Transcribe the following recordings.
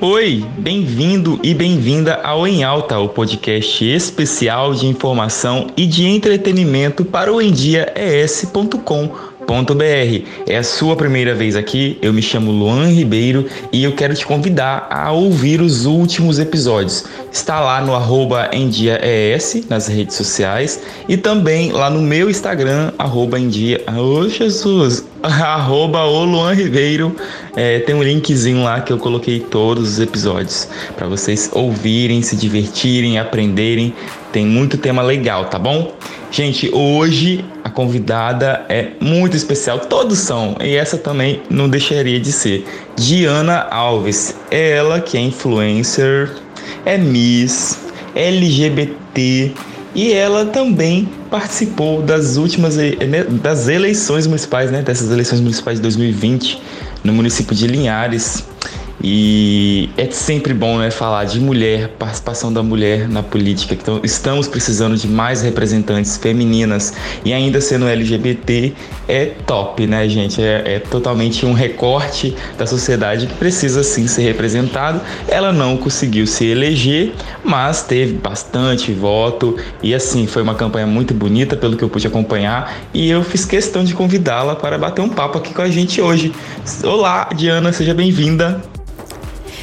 Oi, bem-vindo e bem-vinda ao Em Alta, o podcast especial de informação e de entretenimento para o endiaes.com é a sua primeira vez aqui, eu me chamo Luan Ribeiro e eu quero te convidar a ouvir os últimos episódios. Está lá no arroba EndiaES nas redes sociais e também lá no meu Instagram, arroba Endia. Ô Jesus! arroba o Luan Ribeiro. É, tem um linkzinho lá que eu coloquei todos os episódios para vocês ouvirem, se divertirem, aprenderem. Tem muito tema legal, tá bom? Gente, hoje a convidada é muito especial, todos são, e essa também não deixaria de ser. Diana Alves, ela que é influencer, é Miss, LGBT e ela também participou das últimas né, das eleições municipais, né, dessas eleições municipais de 2020 no município de Linhares. E é sempre bom né, falar de mulher, participação da mulher na política. Então, estamos precisando de mais representantes femininas e ainda sendo LGBT é top, né, gente? É, é totalmente um recorte da sociedade que precisa sim ser representado. Ela não conseguiu se eleger, mas teve bastante voto e assim foi uma campanha muito bonita pelo que eu pude acompanhar e eu fiz questão de convidá-la para bater um papo aqui com a gente hoje. Olá, Diana, seja bem-vinda.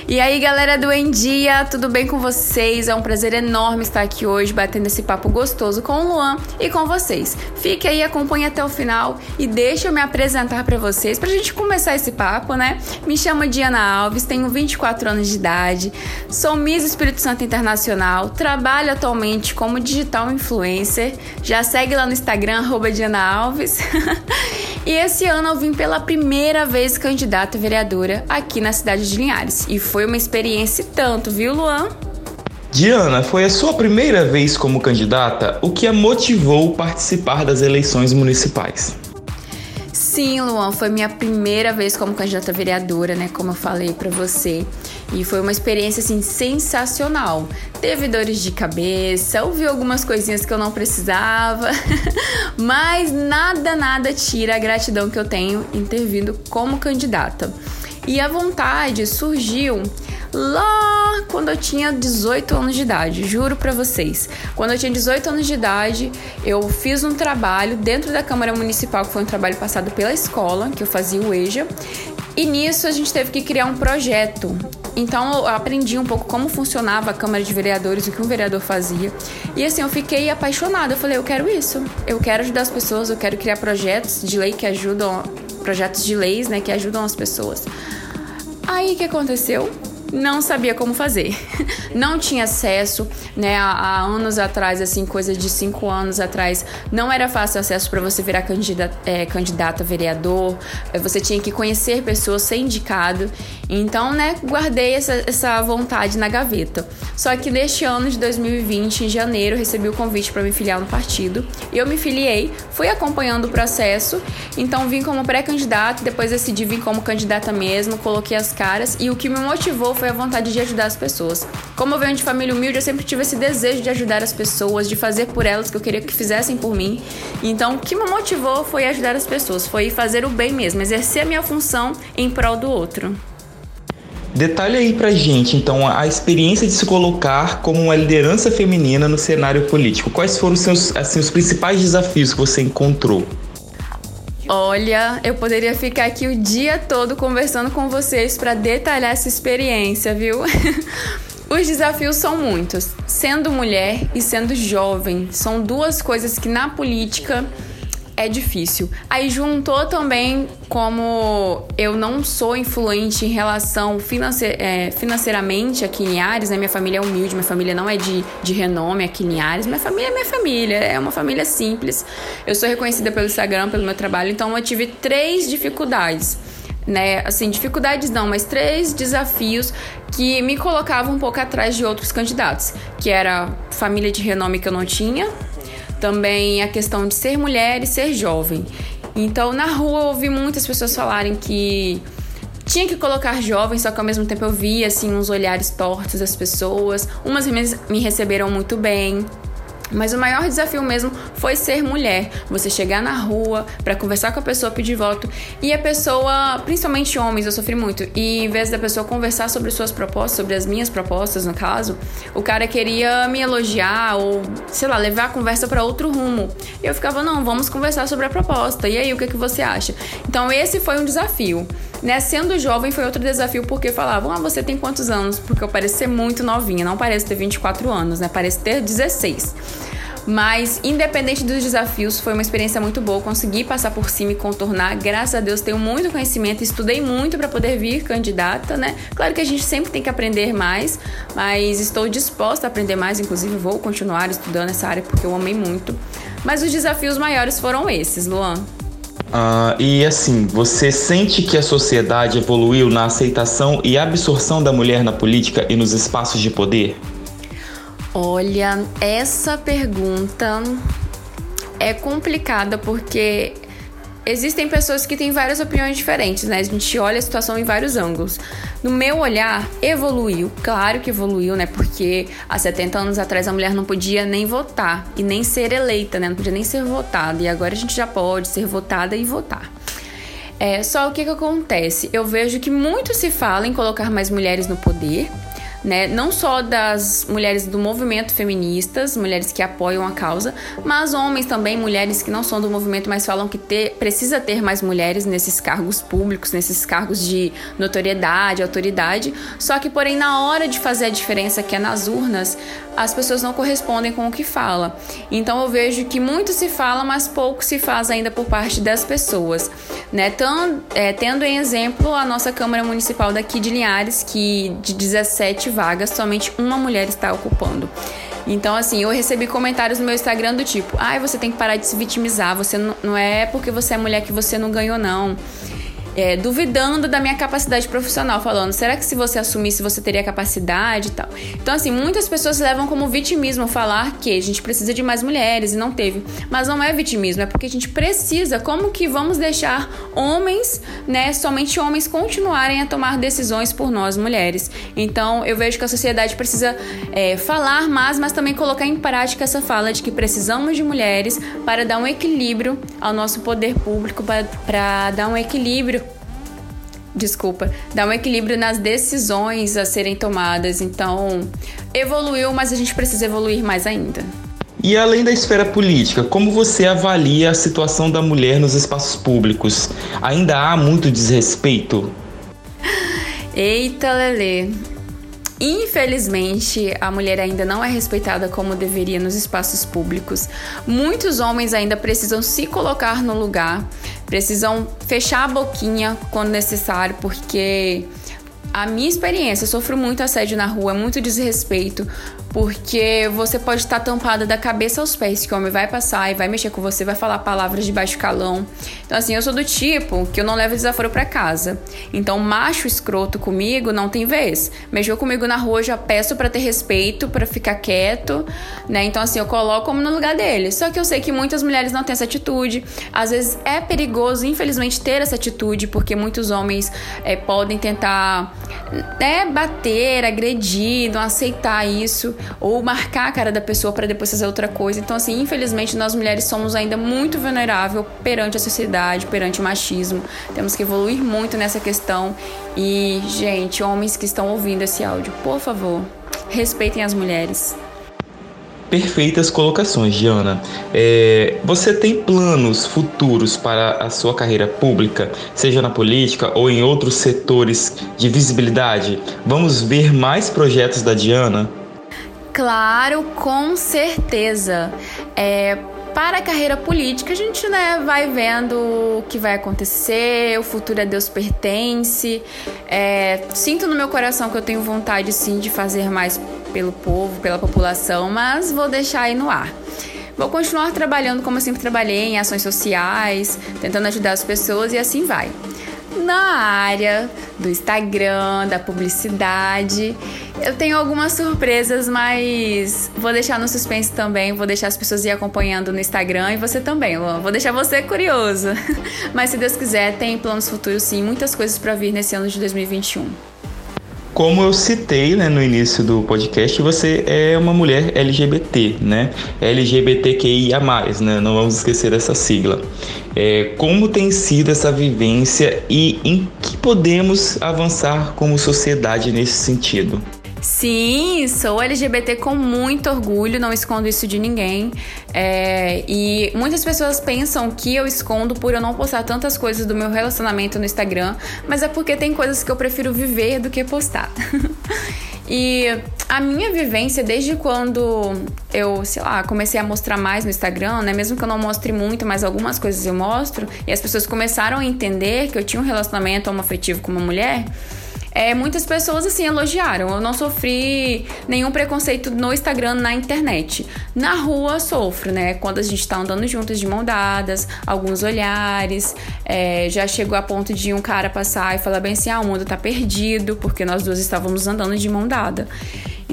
E aí, galera do Em Dia, tudo bem com vocês? É um prazer enorme estar aqui hoje batendo esse papo gostoso com o Luan e com vocês. Fique aí, acompanhe até o final e deixa eu me apresentar para vocês pra gente começar esse papo, né? Me chamo Diana Alves, tenho 24 anos de idade, sou Miss Espírito Santo Internacional, trabalho atualmente como digital influencer. Já segue lá no Instagram, Diana Alves. e esse ano eu vim pela primeira vez candidata vereadora aqui na cidade de Linhares. E foi uma experiência tanto, viu, Luan? Diana, foi a sua primeira vez como candidata? O que a motivou participar das eleições municipais? Sim, Luan, foi minha primeira vez como candidata vereadora, né? Como eu falei para você. E foi uma experiência assim sensacional. Teve dores de cabeça, ouvi algumas coisinhas que eu não precisava, mas nada, nada tira a gratidão que eu tenho em ter vindo como candidata. E a vontade surgiu lá quando eu tinha 18 anos de idade, juro para vocês. Quando eu tinha 18 anos de idade, eu fiz um trabalho dentro da Câmara Municipal, que foi um trabalho passado pela escola, que eu fazia o EJA. E nisso a gente teve que criar um projeto. Então eu aprendi um pouco como funcionava a Câmara de Vereadores, o que um vereador fazia. E assim, eu fiquei apaixonada. Eu falei, eu quero isso. Eu quero ajudar as pessoas, eu quero criar projetos de lei que ajudam projetos de leis, né, que ajudam as pessoas. Aí o que aconteceu? Não sabia como fazer. Não tinha acesso, né? Há, anos atrás, assim, coisa de cinco anos atrás, não era fácil acesso para você virar candidata, é, candidata a vereador. É, você tinha que conhecer pessoas, ser indicado. Então, né, guardei essa, essa vontade na gaveta. Só que neste ano de 2020, em janeiro, recebi o convite para me filiar no partido. Eu me filiei, fui acompanhando o processo. Então, vim como pré-candidato, depois decidi vir como candidata mesmo, coloquei as caras. E o que me motivou foi a vontade de ajudar as pessoas. Como eu venho de família humilde, eu sempre tive esse desejo de ajudar as pessoas, de fazer por elas que eu queria que fizessem por mim. Então, o que me motivou foi ajudar as pessoas, foi fazer o bem mesmo, exercer a minha função em prol do outro. Detalhe aí pra gente, então, a experiência de se colocar como uma liderança feminina no cenário político. Quais foram os seus, assim, os principais desafios que você encontrou? Olha, eu poderia ficar aqui o dia todo conversando com vocês para detalhar essa experiência, viu? Os desafios são muitos. Sendo mulher e sendo jovem, são duas coisas que na política é difícil. Aí juntou também como eu não sou influente em relação finance é, financeiramente aqui em Ares, né? Minha família é humilde, minha família não é de, de renome aqui em Ares. Minha família é minha família, é uma família simples. Eu sou reconhecida pelo Instagram, pelo meu trabalho, então eu tive três dificuldades. Né, assim, dificuldades não, mas três desafios que me colocavam um pouco atrás de outros candidatos, que era família de renome que eu não tinha, também a questão de ser mulher e ser jovem. Então, na rua eu ouvi muitas pessoas falarem que tinha que colocar jovem, só que ao mesmo tempo eu via assim uns olhares tortos das pessoas. Umas me receberam muito bem, Mas o maior desafio mesmo foi ser mulher. Você chegar na rua para conversar com a pessoa, pedir voto e a pessoa, principalmente homens, eu sofri muito. E em vez da pessoa conversar sobre suas propostas, sobre as minhas propostas no caso, o cara queria me elogiar ou, sei lá, levar a conversa para outro rumo. E eu ficava, não, vamos conversar sobre a proposta. E aí, o que, que você acha? Então, esse foi um desafio. Né? Sendo jovem foi outro desafio porque falavam, ah, você tem quantos anos? Porque eu pareço ser muito novinha, não pareço ter 24 anos, né? Parece ter 16. Mas, independente dos desafios, foi uma experiência muito boa. Consegui passar por cima e contornar. Graças a Deus, tenho muito conhecimento, estudei muito para poder vir candidata, né? Claro que a gente sempre tem que aprender mais, mas estou disposta a aprender mais. Inclusive, vou continuar estudando essa área porque eu amei muito. Mas os desafios maiores foram esses, Luan. Uh, e assim, você sente que a sociedade evoluiu na aceitação e absorção da mulher na política e nos espaços de poder? Olha, essa pergunta é complicada porque existem pessoas que têm várias opiniões diferentes, né? A gente olha a situação em vários ângulos. No meu olhar, evoluiu, claro que evoluiu, né? Porque há 70 anos atrás a mulher não podia nem votar e nem ser eleita, né? Não podia nem ser votada. E agora a gente já pode ser votada e votar. É, só o que, que acontece? Eu vejo que muito se fala em colocar mais mulheres no poder, né? Não só das mulheres do movimento feministas, mulheres que apoiam a causa, mas homens também, mulheres que não são do movimento, mas falam que ter, precisa ter mais mulheres nesses cargos públicos, nesses cargos de notoriedade, autoridade. Só que, porém, na hora de fazer a diferença, que é nas urnas, as pessoas não correspondem com o que fala. Então eu vejo que muito se fala, mas pouco se faz ainda por parte das pessoas. Né? Tão, é, tendo em exemplo a nossa Câmara Municipal daqui de Linhares, que de 17 vagas, somente uma mulher está ocupando. Então, assim, eu recebi comentários no meu Instagram do tipo: ai, você tem que parar de se vitimizar, você não, não é porque você é mulher que você não ganhou, não é, duvidando da minha capacidade profissional, falando: será que se você assumisse você teria capacidade e tal? Então, assim, muitas pessoas levam como vitimismo falar que a gente precisa de mais mulheres e não teve. Mas não é vitimismo, é porque a gente precisa. Como que vamos deixar homens, né, somente homens, continuarem a tomar decisões por nós mulheres? Então, eu vejo que a sociedade precisa é, falar mais, mas também colocar em prática essa fala de que precisamos de mulheres para dar um equilíbrio ao nosso poder público, para dar um equilíbrio desculpa, dá um equilíbrio nas decisões a serem tomadas. Então, evoluiu, mas a gente precisa evoluir mais ainda. E além da esfera política, como você avalia a situação da mulher nos espaços públicos? Ainda há muito desrespeito? Eita, Lele. Infelizmente, a mulher ainda não é respeitada como deveria nos espaços públicos. Muitos homens ainda precisam se colocar no lugar, precisam fechar a boquinha quando necessário, porque a minha experiência, eu sofro muito assédio na rua, muito desrespeito, porque você pode estar tampada da cabeça aos pés, que o homem vai passar e vai mexer com você, vai falar palavras de baixo calão. Então, assim, eu sou do tipo que eu não levo desaforo para casa. Então, macho escroto comigo não tem vez. Mexeu comigo na rua, eu já peço para ter respeito, para ficar quieto, né? Então, assim, eu coloco como no lugar dele. Só que eu sei que muitas mulheres não têm essa atitude. Às vezes é perigoso, infelizmente, ter essa atitude, porque muitos homens é, podem tentar é, bater, agredir, não aceitar isso ou marcar a cara da pessoa para depois fazer outra coisa. Então, assim, infelizmente, nós mulheres somos ainda muito vulnerável perante a sociedade, perante o machismo. Temos que evoluir muito nessa questão. E, gente, homens que estão ouvindo esse áudio, por favor, respeitem as mulheres. Perfeitas colocações, Diana. É, você tem planos futuros para a sua carreira pública, seja na política ou em outros setores de visibilidade? Vamos ver mais projetos da Diana? Claro, com certeza. É, para a carreira política, a gente né, vai vendo o que vai acontecer, o futuro a Deus pertence. É, sinto no meu coração que eu tenho vontade sim de fazer mais pelo povo, pela população, mas vou deixar aí no ar. Vou continuar trabalhando como eu sempre trabalhei, em ações sociais, tentando ajudar as pessoas e assim vai na área do Instagram, da publicidade. Eu tenho algumas surpresas, mas vou deixar no suspense também. Vou deixar as pessoas ir acompanhando no Instagram e você também, Luan. Vou deixar você curioso. Mas se Deus quiser, tem planos futuros sim, muitas coisas para vir nesse ano de 2021. Como eu citei né, no início do podcast, você é uma mulher LGBT, né? LGBTQIA+, né? Não vamos esquecer essa sigla. É, como tem sido essa vivência e em que podemos avançar como sociedade nesse sentido? Sim, sou LGBT com muito orgulho, não escondo isso de ninguém. É, e muitas pessoas pensam que eu escondo por eu não postar tantas coisas do meu relacionamento no Instagram, mas é porque tem coisas que eu prefiro viver do que postar. e a minha vivência desde quando eu, sei lá, comecei a mostrar mais no Instagram, né? Mesmo que eu não mostre muito, mas algumas coisas eu mostro, e as pessoas começaram a entender que eu tinha um relacionamento homoafetivo com uma mulher é, muitas pessoas assim elogiaram. Eu não sofri nenhum preconceito no Instagram, na internet. Na rua sofro, né? Quando a gente tá andando juntas de mão dadas, alguns olhares. É, já chegou a ponto de um cara passar e falar bem assim: ah, o mundo tá perdido, porque nós duas estávamos andando de mão dada.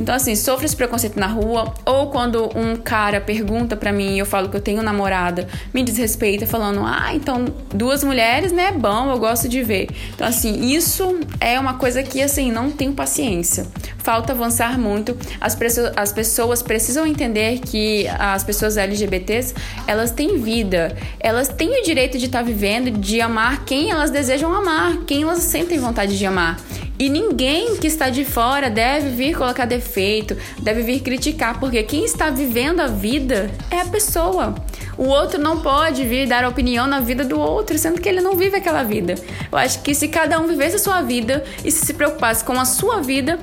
Então, assim, sofro esse preconceito na rua, ou quando um cara pergunta para mim e eu falo que eu tenho namorada, me desrespeita falando, ah, então duas mulheres, né, é bom, eu gosto de ver. Então, assim, isso é uma coisa que, assim, não tenho paciência. Falta avançar muito. As, as pessoas precisam entender que as pessoas LGBTs, elas têm vida, elas têm o direito de estar tá vivendo, de amar quem elas desejam amar, quem elas sentem vontade de amar. E ninguém que está de fora deve vir colocar defeito, deve vir criticar, porque quem está vivendo a vida é a pessoa. O outro não pode vir dar opinião na vida do outro, sendo que ele não vive aquela vida. Eu acho que se cada um vivesse a sua vida e se se preocupasse com a sua vida,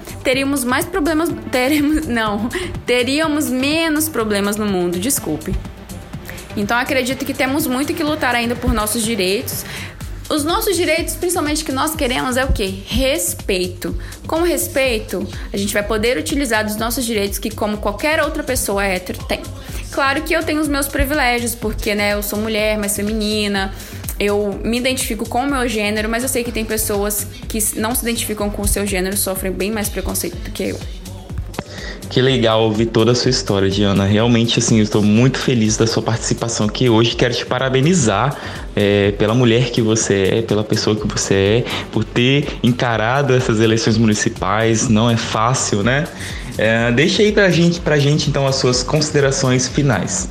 teríamos mais problemas. Teremos. Não. Teríamos menos problemas no mundo. Desculpe. Então acredito que temos muito que lutar ainda por nossos direitos, os nossos direitos, principalmente que nós queremos, é o que? Respeito. Com respeito, a gente vai poder utilizar dos nossos direitos que, como qualquer outra pessoa hétero, tem. Claro que eu tenho os meus privilégios, porque né, eu sou mulher, mais feminina, eu me identifico com o meu gênero, mas eu sei que tem pessoas que não se identificam com o seu gênero sofrem bem mais preconceito do que eu. Que legal ouvir toda a sua história, Diana. Realmente, assim, eu estou muito feliz da sua participação aqui hoje. Quero te parabenizar é, pela mulher que você é, pela pessoa que você é, por ter encarado essas eleições municipais. Não é fácil, né? É, deixa aí pra gente, pra gente, então, as suas considerações finais.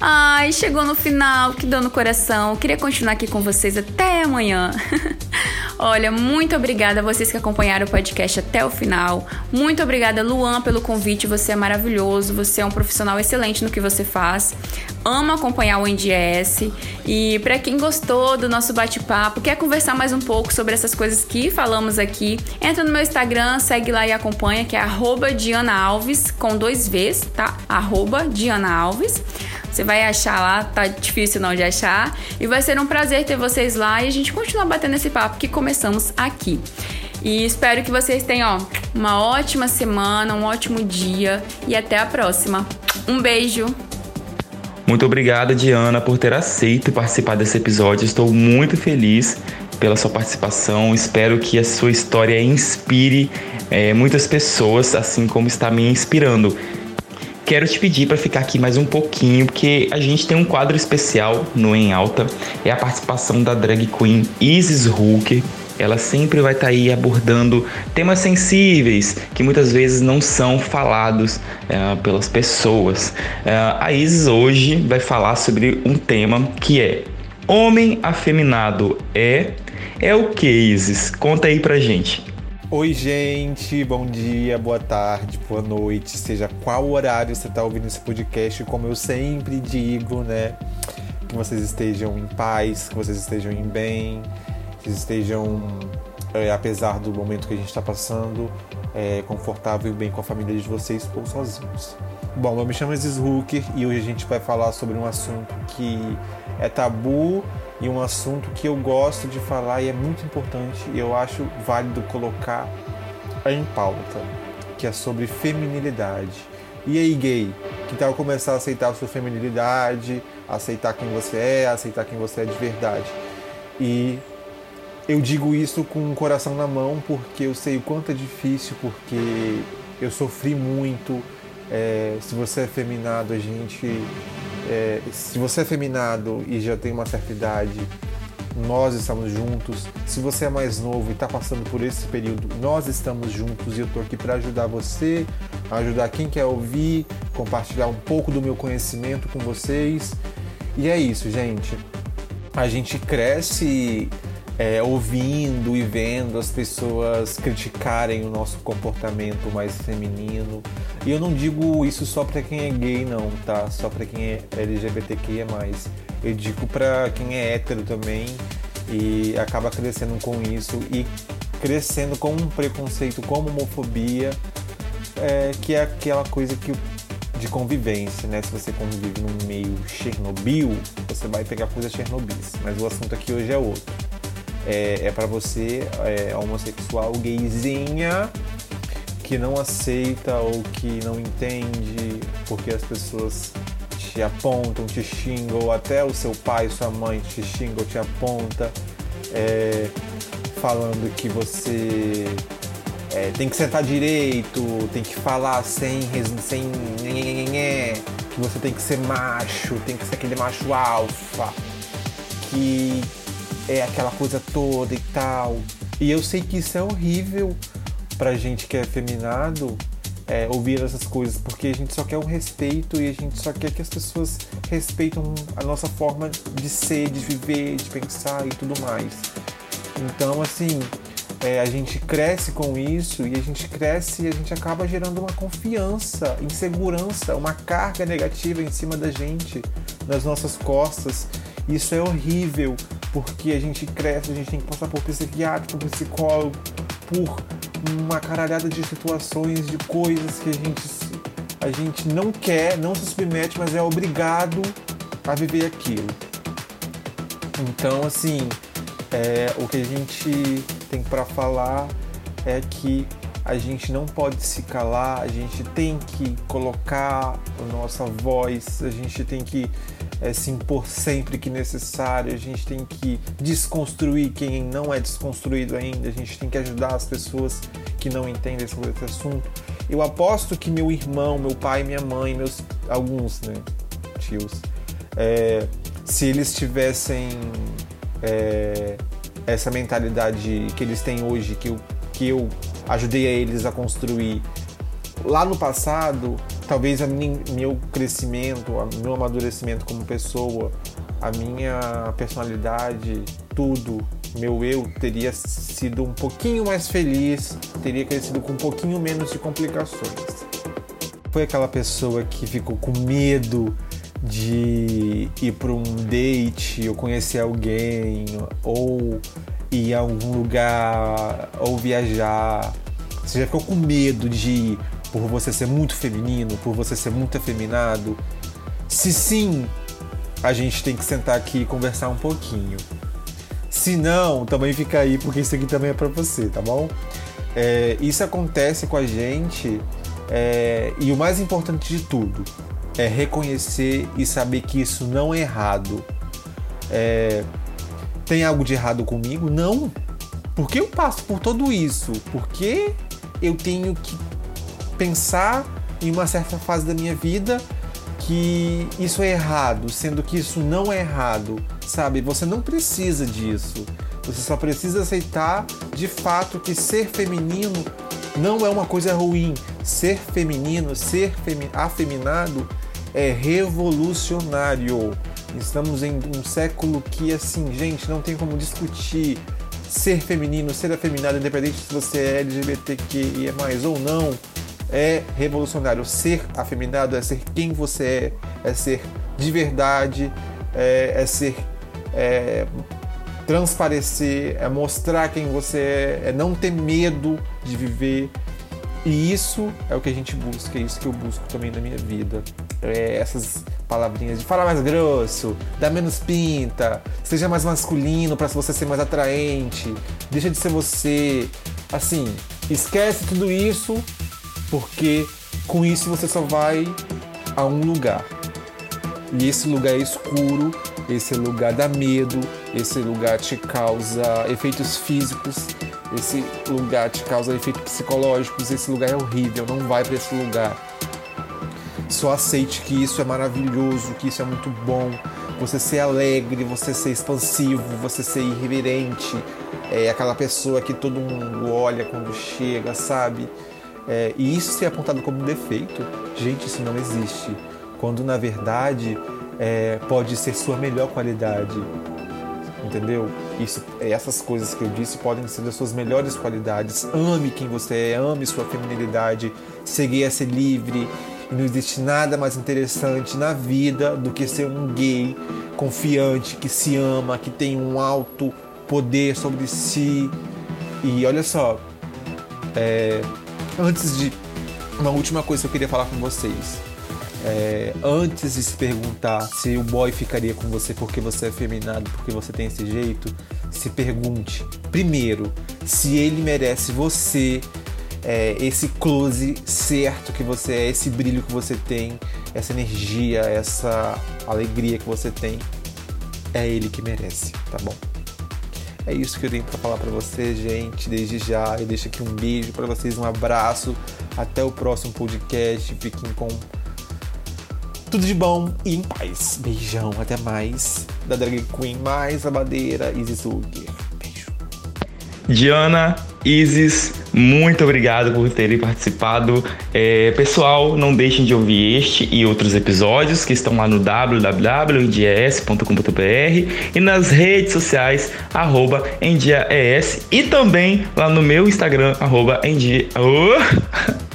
Ai, chegou no final, que dor no coração. Queria continuar aqui com vocês até amanhã. Olha, muito obrigada a vocês que acompanharam o podcast até o final. Muito obrigada, Luan, pelo convite. Você é maravilhoso, você é um profissional excelente no que você faz. Amo acompanhar o NDS. E para quem gostou do nosso bate-papo, quer conversar mais um pouco sobre essas coisas que falamos aqui, entra no meu Instagram, segue lá e acompanha, que é Diana Alves, com dois Vs, tá? Arroba Diana Alves. Você vai achar lá, tá difícil não de achar. E vai ser um prazer ter vocês lá e a gente continuar batendo esse papo que começamos aqui. E espero que vocês tenham ó, uma ótima semana, um ótimo dia e até a próxima. Um beijo! Muito obrigada, Diana, por ter aceito participar desse episódio. Estou muito feliz pela sua participação. Espero que a sua história inspire é, muitas pessoas, assim como está me inspirando. Quero te pedir para ficar aqui mais um pouquinho, porque a gente tem um quadro especial no Em Alta. É a participação da drag queen Isis Hooker. Ela sempre vai estar tá aí abordando temas sensíveis que muitas vezes não são falados é, pelas pessoas. É, a Isis hoje vai falar sobre um tema que é Homem afeminado é. É o que, Isis? Conta aí pra gente. Oi, gente, bom dia, boa tarde, boa noite, seja qual horário você está ouvindo esse podcast, como eu sempre digo, né? Que vocês estejam em paz, que vocês estejam em bem, que vocês estejam, é, apesar do momento que a gente está passando, é, confortável e bem com a família de vocês ou sozinhos. Bom, eu me chamo Aziz Hooker e hoje a gente vai falar sobre um assunto que é tabu e um assunto que eu gosto de falar e é muito importante e eu acho válido colocar em pauta, que é sobre feminilidade. E aí, gay, que tal começar a aceitar a sua feminilidade, aceitar quem você é, aceitar quem você é de verdade? E eu digo isso com o coração na mão porque eu sei o quanto é difícil, porque eu sofri muito. É, se você é feminado, a gente é, se você é feminado e já tem uma certa idade, nós estamos juntos. Se você é mais novo e está passando por esse período, nós estamos juntos e eu estou aqui para ajudar você, ajudar quem quer ouvir, compartilhar um pouco do meu conhecimento com vocês. E é isso, gente. A gente cresce é, ouvindo e vendo as pessoas criticarem o nosso comportamento mais feminino. E eu não digo isso só para quem é gay, não, tá? Só para quem é LGBTQIA. Eu digo para quem é hétero também e acaba crescendo com isso e crescendo com um preconceito como homofobia, é, que é aquela coisa que de convivência, né? Se você convive num meio Chernobyl, você vai pegar coisas Chernobyl. Mas o assunto aqui hoje é outro. É, é para você, é, homossexual, gayzinha, que não aceita ou que não entende porque as pessoas te apontam, te xingam, até o seu pai, sua mãe te xingam, te aponta, é, falando que você é, tem que sentar direito, tem que falar sem, sem que você tem que ser macho, tem que ser aquele macho alfa, que é aquela coisa toda e tal. E eu sei que isso é horrível pra gente que é feminado, é, ouvir essas coisas, porque a gente só quer um respeito e a gente só quer que as pessoas respeitam a nossa forma de ser, de viver, de pensar e tudo mais. Então, assim, é, a gente cresce com isso e a gente cresce e a gente acaba gerando uma confiança, insegurança, uma carga negativa em cima da gente, nas nossas costas. Isso é horrível, porque a gente cresce, a gente tem que passar por psiquiatra, por psicólogo, por uma caralhada de situações, de coisas que a gente, a gente não quer, não se submete, mas é obrigado a viver aquilo. Então, assim, é, o que a gente tem para falar é que a gente não pode se calar, a gente tem que colocar a nossa voz, a gente tem que é, se impor sempre que necessário, a gente tem que desconstruir quem não é desconstruído ainda, a gente tem que ajudar as pessoas que não entendem sobre esse assunto. Eu aposto que meu irmão, meu pai, minha mãe, meus alguns né, tios, é, se eles tivessem é, essa mentalidade que eles têm hoje, que eu, que eu ajudei a eles a construir lá no passado, talvez a meu crescimento, o meu amadurecimento como pessoa, a minha personalidade, tudo, meu eu teria sido um pouquinho mais feliz, teria crescido com um pouquinho menos de complicações. Foi aquela pessoa que ficou com medo de ir para um date ou conhecer alguém ou ir a algum lugar ou viajar. Você já ficou com medo de ir por você ser muito feminino, por você ser muito afeminado? Se sim, a gente tem que sentar aqui e conversar um pouquinho. Se não, também fica aí, porque isso aqui também é para você, tá bom? É, isso acontece com a gente é, e o mais importante de tudo é reconhecer e saber que isso não é errado. É, tem algo de errado comigo? Não. Por que eu passo por tudo isso? Porque eu tenho que pensar em uma certa fase da minha vida que isso é errado, sendo que isso não é errado, sabe? Você não precisa disso. Você só precisa aceitar de fato que ser feminino não é uma coisa ruim. Ser feminino, ser femi afeminado é revolucionário. Estamos em um século que, assim, gente, não tem como discutir ser feminino, ser afeminado, independente se você é LGBTQIA ou não é revolucionário. Ser afeminado é ser quem você é, é ser de verdade, é, é ser. É, transparecer, é mostrar quem você é, é não ter medo de viver. E isso é o que a gente busca, é isso que eu busco também na minha vida. É essas palavrinhas de falar mais grosso, dar menos pinta, seja mais masculino para você ser mais atraente, deixa de ser você. Assim, esquece tudo isso porque com isso você só vai a um lugar. E esse lugar é escuro, esse lugar dá medo, esse lugar te causa efeitos físicos, esse lugar te causa efeitos psicológicos, esse lugar é horrível, não vai para esse lugar. Só aceite que isso é maravilhoso, que isso é muito bom, você ser alegre, você ser expansivo, você ser irreverente, é aquela pessoa que todo mundo olha quando chega, sabe? É, e isso ser apontado como um defeito, gente, isso não existe. Quando na verdade é, pode ser sua melhor qualidade. Entendeu? Isso, essas coisas que eu disse podem ser das suas melhores qualidades. Ame quem você é, ame sua feminilidade, seguir a ser livre. E não existe nada mais interessante na vida do que ser um gay confiante, que se ama, que tem um alto poder sobre si. E olha só, é, antes de. Uma última coisa que eu queria falar com vocês. É, antes de se perguntar se o boy ficaria com você porque você é feminado, porque você tem esse jeito, se pergunte primeiro se ele merece você, é, esse close certo que você é, esse brilho que você tem, essa energia, essa alegria que você tem, é ele que merece, tá bom? É isso que eu tenho para falar para vocês, gente. Desde já, eu deixo aqui um beijo para vocês, um abraço. Até o próximo podcast. Fiquem com tudo de bom e em paz. Beijão, até mais. Da Drag Queen mais a badeira, Isis Zuger. Beijo. Diana, Isis, muito obrigado por terem participado. É, pessoal, não deixem de ouvir este e outros episódios que estão lá no www.endias.com.br e nas redes sociais, endiaes e também lá no meu Instagram, arroba endia... Oh!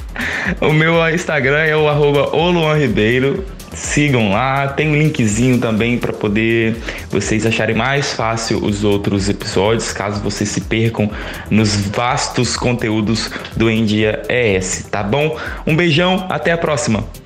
O meu Instagram é o arroba Ribeiro. Sigam lá, tem um linkzinho também para poder vocês acharem mais fácil os outros episódios, caso vocês se percam nos vastos conteúdos do Endia ES, tá bom? Um beijão, até a próxima!